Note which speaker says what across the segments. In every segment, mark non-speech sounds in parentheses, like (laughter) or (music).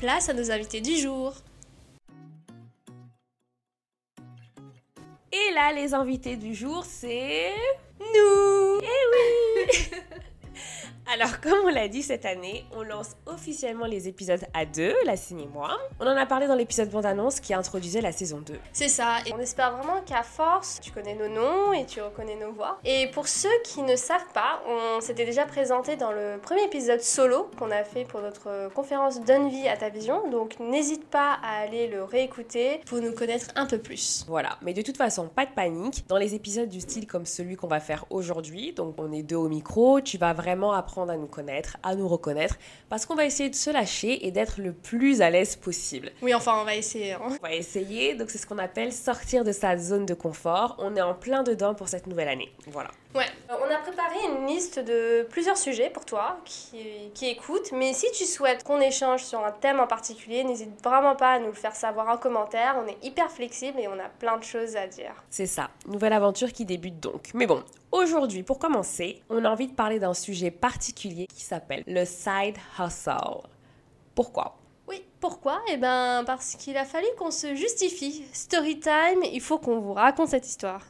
Speaker 1: place à nos invités du jour.
Speaker 2: Et là, les invités du jour, c'est...
Speaker 1: Nous
Speaker 2: Eh oui (laughs) Alors, (laughs) comme on l'a dit cette année, on lance officiellement les épisodes à deux, la signe et moi. On en a parlé dans l'épisode bande-annonce qui introduisait la saison 2.
Speaker 1: C'est ça, et on espère vraiment qu'à force, tu connais nos noms et tu reconnais nos voix. Et pour ceux qui ne savent pas, on s'était déjà présenté dans le premier épisode solo qu'on a fait pour notre conférence Donne vie à ta vision, donc n'hésite pas à aller le réécouter pour nous connaître un peu plus.
Speaker 2: Voilà, mais de toute façon, pas de panique. Dans les épisodes du style comme celui qu'on va faire aujourd'hui, donc on est deux au micro, tu vas vraiment apprendre à nous connaître, à nous reconnaître, parce qu'on va essayer de se lâcher et d'être le plus à l'aise possible.
Speaker 1: Oui, enfin, on va essayer. Hein.
Speaker 2: On va essayer, donc c'est ce qu'on appelle sortir de sa zone de confort. On est en plein dedans pour cette nouvelle année. Voilà.
Speaker 1: Ouais, on a préparé une liste de plusieurs sujets pour toi qui, qui écoutent, mais si tu souhaites qu'on échange sur un thème en particulier, n'hésite vraiment pas à nous le faire savoir en commentaire. On est hyper flexible et on a plein de choses à dire.
Speaker 2: C'est ça, nouvelle aventure qui débute donc. Mais bon, aujourd'hui, pour commencer, on a envie de parler d'un sujet particulier qui s'appelle le side hustle. Pourquoi?
Speaker 1: Oui, pourquoi? Eh ben parce qu'il a fallu qu'on se justifie. Story time, il faut qu'on vous raconte cette histoire.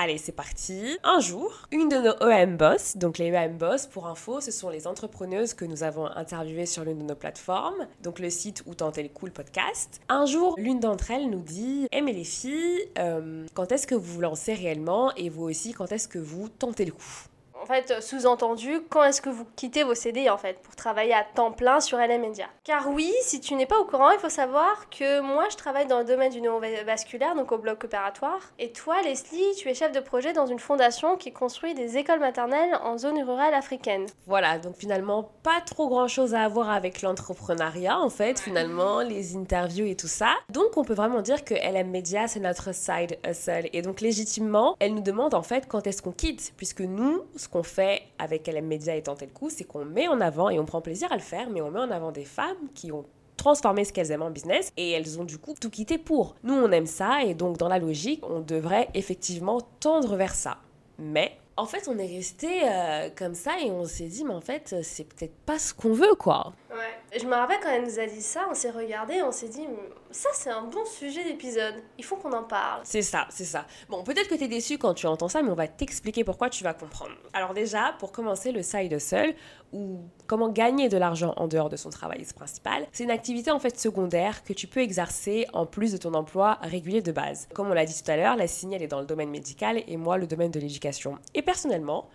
Speaker 2: Allez, c'est parti. Un jour, une de nos EM Boss, donc les EM Boss, pour info, ce sont les entrepreneuses que nous avons interviewées sur l'une de nos plateformes, donc le site où tenter le cool podcast. Un jour, l'une d'entre elles nous dit Eh, mais les filles, euh, quand est-ce que vous vous lancez réellement et vous aussi, quand est-ce que vous tentez le coup?
Speaker 1: Fait, sous-entendu, quand est-ce que vous quittez vos CD en fait pour travailler à temps plein sur LM Media? Car oui, si tu n'es pas au courant, il faut savoir que moi je travaille dans le domaine du neurovasculaire, donc au bloc opératoire. Et toi, Leslie, tu es chef de projet dans une fondation qui construit des écoles maternelles en zone rurale africaine.
Speaker 2: Voilà, donc finalement, pas trop grand chose à voir avec l'entrepreneuriat en fait, finalement, (laughs) les interviews et tout ça. Donc on peut vraiment dire que LM Media c'est notre side hustle. Et donc légitimement, elle nous demande en fait quand est-ce qu'on quitte, puisque nous, ce qu'on fait avec LM Media et Tenter le coup, c'est qu'on met en avant, et on prend plaisir à le faire, mais on met en avant des femmes qui ont transformé ce qu'elles aiment en business et elles ont du coup tout quitté pour. Nous, on aime ça et donc dans la logique, on devrait effectivement tendre vers ça. Mais en fait, on est resté euh, comme ça et on s'est dit, mais en fait, c'est peut-être pas ce qu'on veut, quoi.
Speaker 1: Ouais. Je me rappelle quand elle nous a dit ça, on s'est regardé, on s'est dit, ça c'est un bon sujet d'épisode, il faut qu'on en parle.
Speaker 2: C'est ça, c'est ça. Bon, peut-être que t'es déçu quand tu entends ça, mais on va t'expliquer pourquoi tu vas comprendre. Alors déjà, pour commencer, le side seul ou comment gagner de l'argent en dehors de son travail principal, c'est une activité en fait secondaire que tu peux exercer en plus de ton emploi régulier de base. Comme on l'a dit tout à l'heure, la signale est dans le domaine médical et moi le domaine de l'éducation. Et personnellement,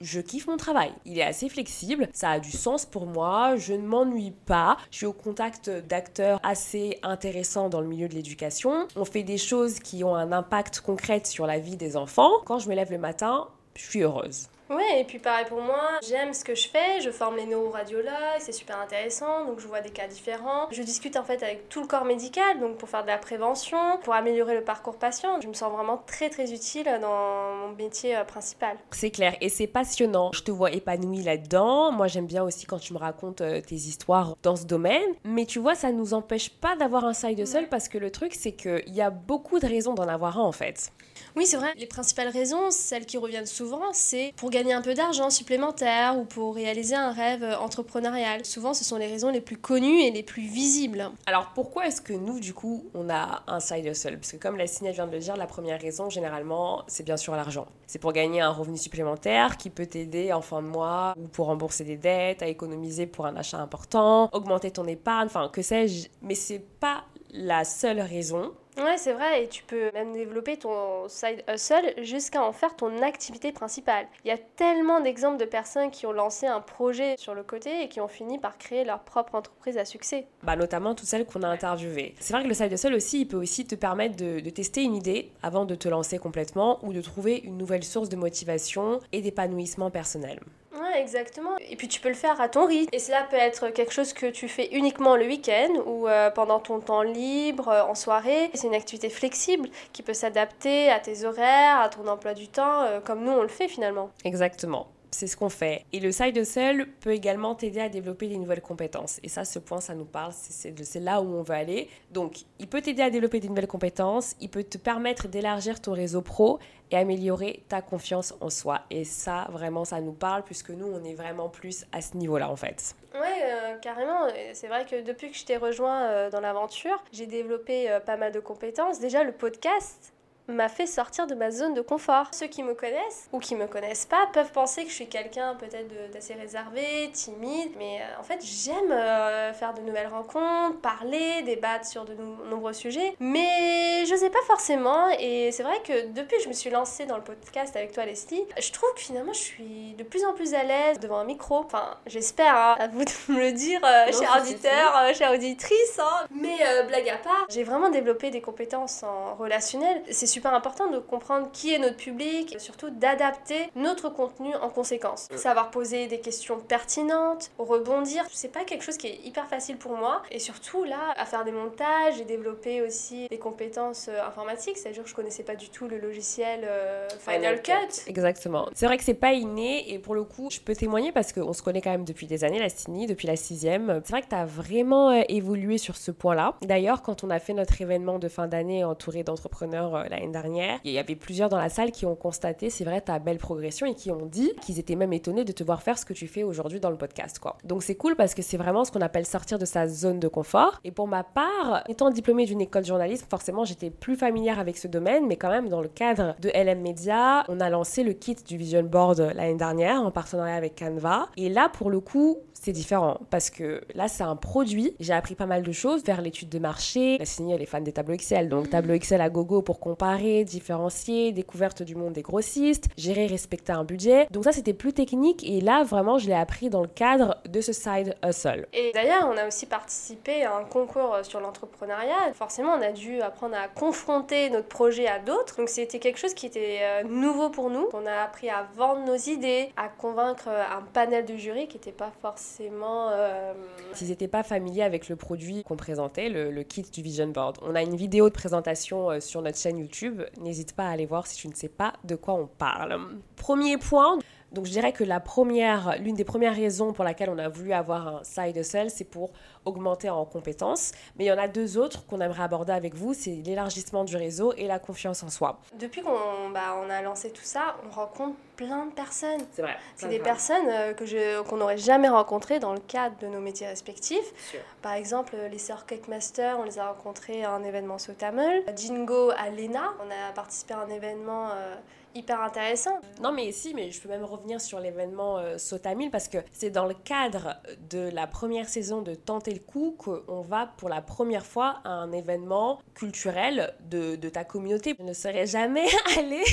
Speaker 2: je kiffe mon travail. Il est assez flexible, ça a du sens pour moi, je ne m'ennuie pas, je suis au contact d'acteurs assez intéressants dans le milieu de l'éducation. On fait des choses qui ont un impact concret sur la vie des enfants. Quand je me lève le matin, je suis heureuse.
Speaker 1: Ouais, et puis pareil pour moi, j'aime ce que je fais, je forme les neuroradiologues, c'est super intéressant, donc je vois des cas différents. Je discute en fait avec tout le corps médical, donc pour faire de la prévention, pour améliorer le parcours patient. Je me sens vraiment très très utile dans mon métier euh, principal.
Speaker 2: C'est clair, et c'est passionnant. Je te vois épanouie là-dedans. Moi j'aime bien aussi quand tu me racontes euh, tes histoires dans ce domaine, mais tu vois, ça nous empêche pas d'avoir un side seul parce que le truc c'est qu'il y a beaucoup de raisons d'en avoir un en fait.
Speaker 1: Oui, c'est vrai. Les principales raisons, celles qui reviennent souvent, c'est pour gagner un peu d'argent supplémentaire ou pour réaliser un rêve entrepreneurial. Souvent, ce sont les raisons les plus connues et les plus visibles.
Speaker 2: Alors, pourquoi est-ce que nous, du coup, on a un side hustle? Parce que comme la signale vient de le dire, la première raison, généralement, c'est bien sûr l'argent. C'est pour gagner un revenu supplémentaire qui peut t'aider en fin de mois ou pour rembourser des dettes, à économiser pour un achat important, augmenter ton épargne, enfin, que sais-je. Mais c'est pas la seule raison.
Speaker 1: Ouais, c'est vrai, et tu peux même développer ton side hustle jusqu'à en faire ton activité principale. Il y a tellement d'exemples de personnes qui ont lancé un projet sur le côté et qui ont fini par créer leur propre entreprise à succès.
Speaker 2: Bah, notamment toutes celles qu'on a interviewées. C'est vrai que le side hustle aussi, il peut aussi te permettre de, de tester une idée avant de te lancer complètement ou de trouver une nouvelle source de motivation et d'épanouissement personnel.
Speaker 1: Ouais, exactement. Et puis tu peux le faire à ton rythme. Et cela peut être quelque chose que tu fais uniquement le week-end ou euh, pendant ton temps libre, euh, en soirée. C'est une activité flexible qui peut s'adapter à tes horaires, à ton emploi du temps, euh, comme nous on le fait finalement.
Speaker 2: Exactement. C'est ce qu'on fait. Et le side hustle peut également t'aider à développer des nouvelles compétences. Et ça, ce point, ça nous parle, c'est là où on veut aller. Donc, il peut t'aider à développer des nouvelles compétences, il peut te permettre d'élargir ton réseau pro et améliorer ta confiance en soi. Et ça, vraiment, ça nous parle puisque nous, on est vraiment plus à ce niveau-là, en fait.
Speaker 1: Ouais, euh, carrément. C'est vrai que depuis que je t'ai rejoint euh, dans l'aventure, j'ai développé euh, pas mal de compétences. Déjà, le podcast m'a fait sortir de ma zone de confort. Ceux qui me connaissent ou qui me connaissent pas peuvent penser que je suis quelqu'un peut-être d'assez réservé, timide, mais euh, en fait j'aime euh, faire de nouvelles rencontres, parler, débattre sur de nombreux sujets, mais je sais pas forcément et c'est vrai que depuis que je me suis lancée dans le podcast avec toi Leslie, je trouve que finalement je suis de plus en plus à l'aise devant un micro. Enfin, j'espère, hein, à vous de (laughs) me le dire, euh,
Speaker 2: Non,
Speaker 1: cher
Speaker 2: si, si,
Speaker 1: auditeur, euh, chère auditrice, hein. mais euh, blague à part, j'ai vraiment développé des compétences en relationnel. C'est super important de comprendre qui est notre public, et surtout d'adapter notre contenu en conséquence. Savoir poser des questions pertinentes, rebondir, c'est pas quelque chose qui est hyper facile pour moi. Et surtout là, à faire des montages, j'ai développé aussi des compétences euh, informatiques, c'est-à-dire que je connaissais pas du tout le logiciel euh, Final, Cut.
Speaker 2: Exactement. C'est vrai que c'est pas inné et pour le coup, je peux témoigner parce qu'on se connaît quand même depuis des années, la Stini, depuis la sixième. C'est vrai que tu as vraiment euh, évolué sur ce point-là. D'ailleurs, quand on a fait notre événement de fin d'année entouré d'entrepreneurs euh, l'année dernière, il y avait plusieurs dans la salle qui ont constaté, c'est vrai, ta belle progression et qui ont dit qu'ils étaient même étonnés de te voir faire ce que tu fais aujourd'hui dans le podcast, quoi. Donc c'est cool parce que c'est vraiment ce qu'on appelle sortir de sa zone de confort. Et pour ma part, étant diplômée d'une école de journalisme, forcément, j'étais plus familière avec ce domaine, mais quand même, dans le cadre de LM Media, on a lancé le kit du Vision Board l'année dernière en partenariat avec Canva. Et là, pour le coup, c'est différent parce que là, c'est un produit. J'ai appris pas mal de choses vers l'étude de marché. La Signy, elle est fan des tableaux Excel. Donc, tableau Excel à gogo pour comparer, différencier, découverte du monde des grossistes, gérer, respecter un budget. Donc, ça, c'était plus technique. Et là, vraiment, je l'ai appris dans le cadre de ce side hustle.
Speaker 1: Et d'ailleurs, on a aussi participé à un concours sur l'entrepreneuriat. Forcément, on a dû apprendre à confronter notre projet à d'autres. Donc, c'était quelque chose qui était euh, nouveau pour nous. On a appris à vendre nos idées, à convaincre euh, un panel de jury qui n'était pas forcément. euh,
Speaker 2: S'ils n'étaient pas familiers avec le produit qu'on présentait, le, le kit du Vision Board, on a une vidéo de présentation euh, sur notre chaîne YouTube. N'hésite pas à aller voir si tu ne sais pas de quoi on parle. Premier point. Donc je dirais que la première, l'une des premières raisons pour laquelle on a voulu avoir un side hustle, c'est pour augmenter en compétences. Mais il y en a deux autres qu'on aimerait aborder avec vous, c'est l'élargissement du réseau et la confiance en soi.
Speaker 1: Depuis qu'on bah, on a lancé tout ça, on rencontre plein de personnes.
Speaker 2: C'est vrai.
Speaker 1: C'est des personnes euh, que je qu'on n'aurait jamais rencontrées dans le cadre de nos métiers respectifs. Par exemple, euh, les sœurs Cakemaster, on les a rencontrées à un événement Sotamel. Jingo à l'ENA, on a participé à un événement euh, hyper intéressant.
Speaker 2: Non, mais si, mais je peux même revenir sur l'événement euh, Sotamil parce que c'est dans le cadre de la première saison de Tenter le coup qu'on va pour la première fois à un événement culturel de, de ta communauté. Je ne serais jamais (laughs) allée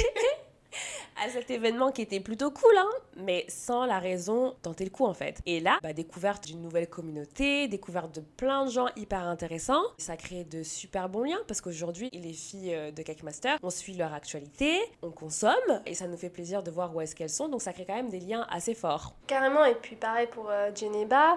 Speaker 2: à cet événement qui était plutôt cool, hein, mais sans la raison tenter le coup en fait. Et là, bah, découverte d'une nouvelle communauté, découverte de plein de gens hyper intéressants. Ça crée de super bons liens parce qu'aujourd'hui, les filles euh, de Cake Master, on suit leur actualité, on consomme et ça nous fait plaisir de voir où est-ce qu'elles sont. Donc ça crée quand même des liens assez forts.
Speaker 1: Carrément, et puis pareil pour euh,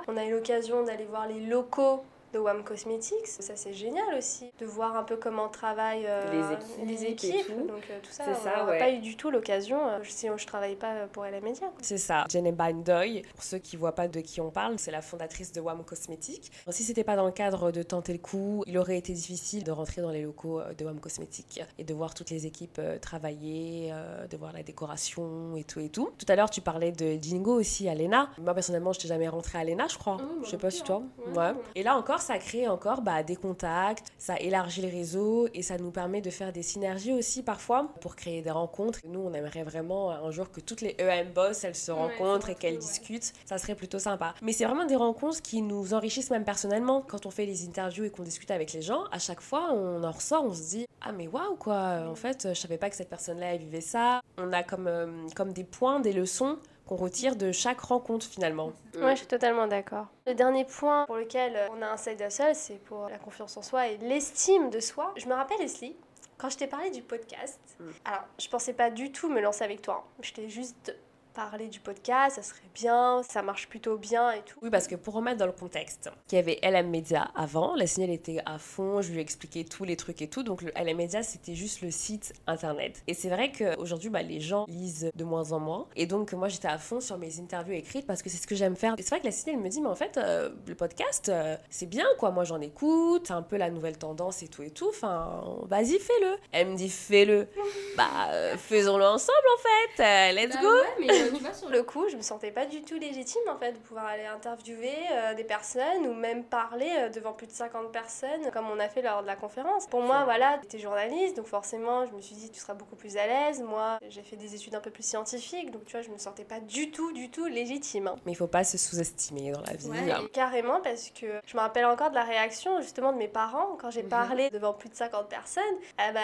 Speaker 1: on a eu l'occasion d'aller voir les locaux de WAM Cosmetics. Ça, c'est génial aussi, de voir un peu comment travaillent euh,
Speaker 2: Les équipes
Speaker 1: les
Speaker 2: et
Speaker 1: équipes.
Speaker 2: tout.
Speaker 1: Donc euh, tout ça, on n'a
Speaker 2: ouais.
Speaker 1: pas eu du tout l'occasion, euh, sinon je travaille pas pour LA Media.
Speaker 2: C'est ça. Jenny Bandoy, pour ceux qui voient pas de qui on parle, c'est la fondatrice de WAM Cosmétiques. Si c'était pas dans le cadre de tenter le coup, il aurait été difficile de rentrer dans les locaux euh, de WAM Cosmétiques et de voir toutes les équipes euh, travailler, euh, de voir la décoration et tout et tout. Tout à l'heure, tu parlais de Jingo aussi à l'ENA. Moi, personnellement, je t'ai jamais rentré à l'ENA, je crois.
Speaker 1: Mmh, moi
Speaker 2: je sais
Speaker 1: non
Speaker 2: pas si toi.
Speaker 1: hein.
Speaker 2: Ouais. Et là encore, ça crée encore bah, des contacts, ça élargit le réseau et ça nous permet de faire des synergies aussi parfois pour créer des rencontres. Nous, on aimerait vraiment un jour que toutes les EM boss, elles se
Speaker 1: Ouais,
Speaker 2: rencontrent et qu'elles
Speaker 1: ouais.
Speaker 2: discutent. Ça serait plutôt sympa. Mais c'est vraiment des rencontres qui nous enrichissent même personnellement. Quand on fait les interviews et qu'on discute avec les gens, à chaque fois, on en ressort, on se dit Ah, mais waouh, quoi. En fait, je savais pas que cette personne-là, vivait ça. On a comme, euh, comme des points, des leçons qu'on retire de chaque rencontre finalement.
Speaker 1: Ouais, je suis totalement d'accord. Le dernier point pour lequel euh, on a un side hustle, c'est pour la confiance en soi et l'estime de soi. Je me rappelle, Leslie, quand je t'ai parlé du podcast,
Speaker 2: Mm.
Speaker 1: alors je pensais pas du tout me lancer avec toi. hein. Je t'ai juste parler du podcast, ça serait bien, ça marche plutôt bien et tout.
Speaker 2: Oui, parce que pour remettre dans le contexte, qu'il y avait LM Media avant, la signal était à fond, je lui ai expliqué tous les trucs et tout, donc le LM Media c'était juste le site internet. Et c'est vrai qu'aujourd'hui, bah, les gens lisent de moins en moins, et donc moi j'étais à fond sur mes interviews écrites parce que c'est ce que j'aime faire. Et c'est vrai que la signal me dit, mais en fait, euh, le podcast, euh, c'est bien quoi, moi j'en écoute, c'est un peu la nouvelle tendance et tout et tout, enfin, vas-y, fais-le. Elle me dit, fais-le. (laughs) bah, euh, faisons-le ensemble en fait, let's
Speaker 1: Bah
Speaker 2: go.
Speaker 1: ouais, mais (laughs) tu vois, sur le coup, je me sentais pas du tout légitime en fait de pouvoir aller interviewer euh, des personnes ou même parler euh, devant plus de 50 personnes comme on a fait lors de la conférence. Pour moi, voilà, tu es journaliste, donc forcément, je me suis dit tu seras beaucoup plus à l'aise. Moi, j'ai fait des études un peu plus scientifiques, donc tu vois, je me sentais pas du tout, du tout légitime. hein.
Speaker 2: Mais il faut pas se sous-estimer dans la vie.
Speaker 1: Ouais, carrément parce que je me rappelle encore de la réaction justement de mes parents quand j'ai
Speaker 2: Mhm.
Speaker 1: parlé devant plus de 50 personnes. Ah bah,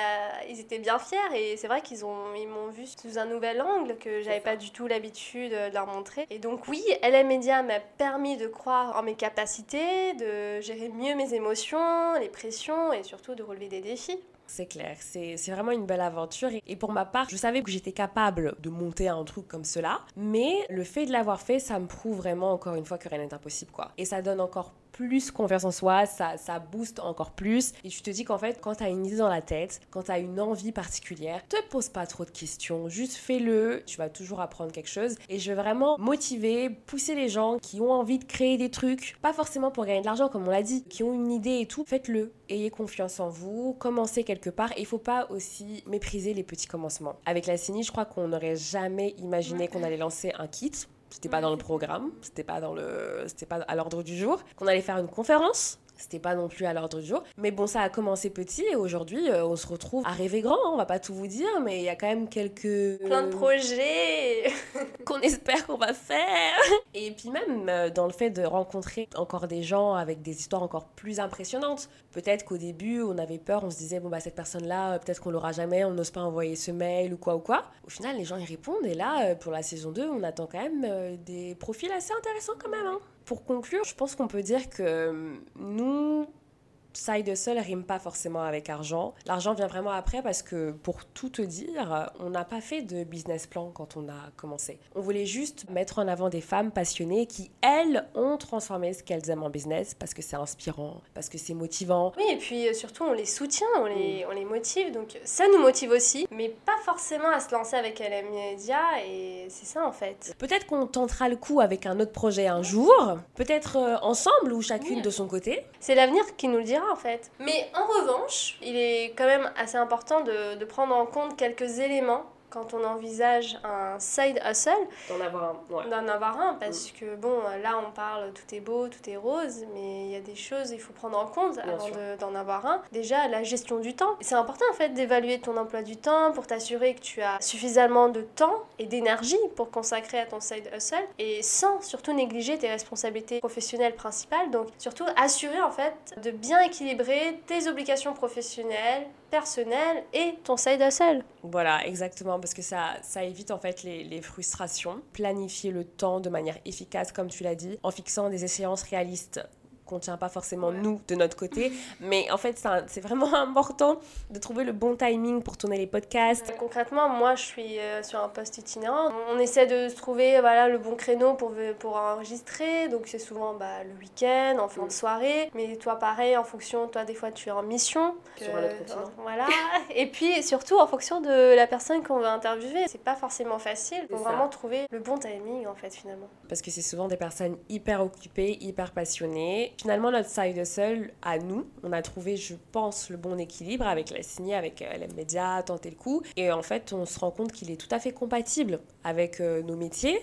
Speaker 1: ils étaient bien fiers et c'est vrai qu'ils ont ils m'ont vu sous un nouvel angle que j'avais pas du tout l'habitude de leur montrer. Et donc oui, LM Media m'a permis de croire en mes capacités, de gérer mieux mes émotions, les pressions et surtout de relever des défis.
Speaker 2: C'est clair, c'est vraiment une belle aventure. Et, et pour ma part, je savais que j'étais capable de monter un truc comme cela. Mais le fait de l'avoir fait, ça me prouve vraiment encore une fois que rien n'est impossible, quoi. Et ça donne encore plus confiance en soi, ça, ça booste encore plus. Et tu te dis qu'en fait, quand tu as une idée dans la tête, quand tu as une envie particulière, te pose pas trop de questions, juste fais-le, tu vas toujours apprendre quelque chose. Et je veux vraiment motiver, pousser les gens qui ont envie de créer des trucs, pas forcément pour gagner de l'argent comme on l'a dit, qui ont une idée et tout, faites-le. Ayez confiance en vous, commencez quelque part. Et il faut pas aussi mépriser les petits commencements. Avec la CINI, je crois qu'on n'aurait jamais imaginé qu'on allait lancer un kit. C'était pas dans le programme, c'était pas dans le, c'était pas à l'ordre du jour. Qu'on allait faire une conférence, c'était pas non plus à l'ordre du jour. Mais bon, ça a commencé petit et aujourd'hui, euh, on se retrouve à rêver grand. hein, On va pas tout vous dire, mais il y a quand même quelques
Speaker 1: Plein de projets. (laughs)
Speaker 2: qu'on espère qu'on va faire. Et puis même euh, dans le fait de rencontrer encore des gens avec des histoires encore plus impressionnantes. Peut-être qu'au début, on avait peur, on se disait, bon, bah cette personne-là, euh, peut-être qu'on l'aura jamais, on n'ose pas envoyer ce mail ou quoi ou quoi. Au final, les gens y répondent. Et là, pour la saison 2, on attend quand même des profils assez intéressants quand même. hein. Pour conclure, je pense qu'on peut dire que euh, nous, Side hustle rime pas forcément avec argent. L'argent vient vraiment après parce que, pour tout te dire, on n'a pas fait de business plan quand on a commencé. On voulait juste mettre en avant des femmes passionnées qui, elles, ont transformé ce qu'elles aiment en business parce que c'est inspirant, parce que c'est motivant.
Speaker 1: Oui, et puis euh, surtout, on les soutient, on les, on les motive, donc ça nous motive aussi, mais pas forcément à se lancer avec LM Media, et c'est ça en fait.
Speaker 2: Peut-être qu'on tentera le coup avec un autre projet un jour, peut-être euh, ensemble ou chacune
Speaker 1: Oui.
Speaker 2: de son côté.
Speaker 1: C'est l'avenir qui nous le dira en. Mais en revanche, il est quand même assez important de prendre en compte quelques éléments quand on envisage un side hustle,
Speaker 2: D'en avoir un. Ouais.
Speaker 1: d'en avoir un, parce que bon, là on parle tout est beau, tout est rose, mais il y a des choses il faut prendre en compte
Speaker 2: Bien
Speaker 1: avant de- d'en avoir un. Déjà, la gestion du temps. C'est important en fait d'évaluer ton emploi du temps pour t'assurer que tu as suffisamment de temps et d'énergie pour consacrer à ton side hustle et sans surtout négliger tes responsabilités professionnelles principales. Donc surtout assurer en fait de bien équilibrer tes obligations professionnelles, personnelles et ton side hustle.
Speaker 2: Voilà, exactement, parce que ça, ça évite en fait les, les frustrations. Planifier le temps de manière efficace, comme tu l'as dit, en fixant des échéances réalistes qu'on tient pas forcément
Speaker 1: Ouais.
Speaker 2: nous de notre côté, mais en fait c'est vraiment (laughs) important de trouver le bon timing pour tourner les podcasts.
Speaker 1: Concrètement, moi je suis euh, sur un poste itinérant. On essaie de se trouver voilà, le bon créneau pour, pour enregistrer. Donc c'est souvent bah, le week-end, en fin de soirée. Mais toi pareil, en fonction, toi des fois tu es en mission.
Speaker 2: Sur un autre continent.
Speaker 1: Voilà. (laughs) Et puis surtout en fonction de la personne qu'on veut interviewer. C'est pas forcément facile. Il faut vraiment trouver le bon timing en fait finalement.
Speaker 2: parce que c'est souvent des personnes hyper occupées, hyper passionnées. Finalement, notre side hustle, à nous, on a trouvé, je pense, le bon équilibre avec la signée, avec euh, LM Media, tenter le coup. Et en fait, on se rend compte qu'il est tout à fait compatible avec euh, nos métiers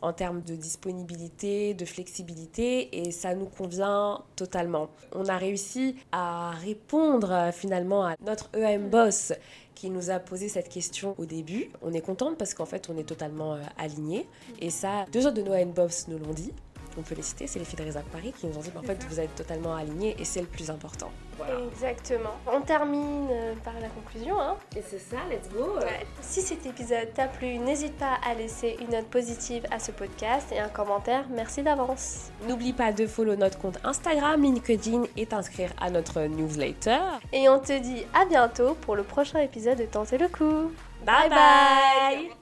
Speaker 2: en termes de disponibilité, de flexibilité, et ça nous convient totalement. On a réussi à répondre euh, finalement à notre EM boss qui nous a posé cette question au début. On est contente parce qu'en fait, on est totalement alignés. Et ça, deux autres de nos EM boss nous l'ont dit. On peut les citer, c'est les filles de Paris qui nous ont dit bah, en fait, vous êtes totalement alignés et c'est le plus important. Voilà.
Speaker 1: Exactement. On termine euh, par la conclusion. Hein.
Speaker 2: Et c'est ça, let's go.
Speaker 1: Ouais. Si cet épisode t'a plu, n'hésite pas à laisser une note positive à ce podcast et un commentaire. Merci d'avance.
Speaker 2: N'oublie pas de follow notre compte Instagram, LinkedIn et t'inscrire à notre newsletter.
Speaker 1: Et on te dit à bientôt pour le prochain épisode de Tenter le coup.
Speaker 2: bye. bye.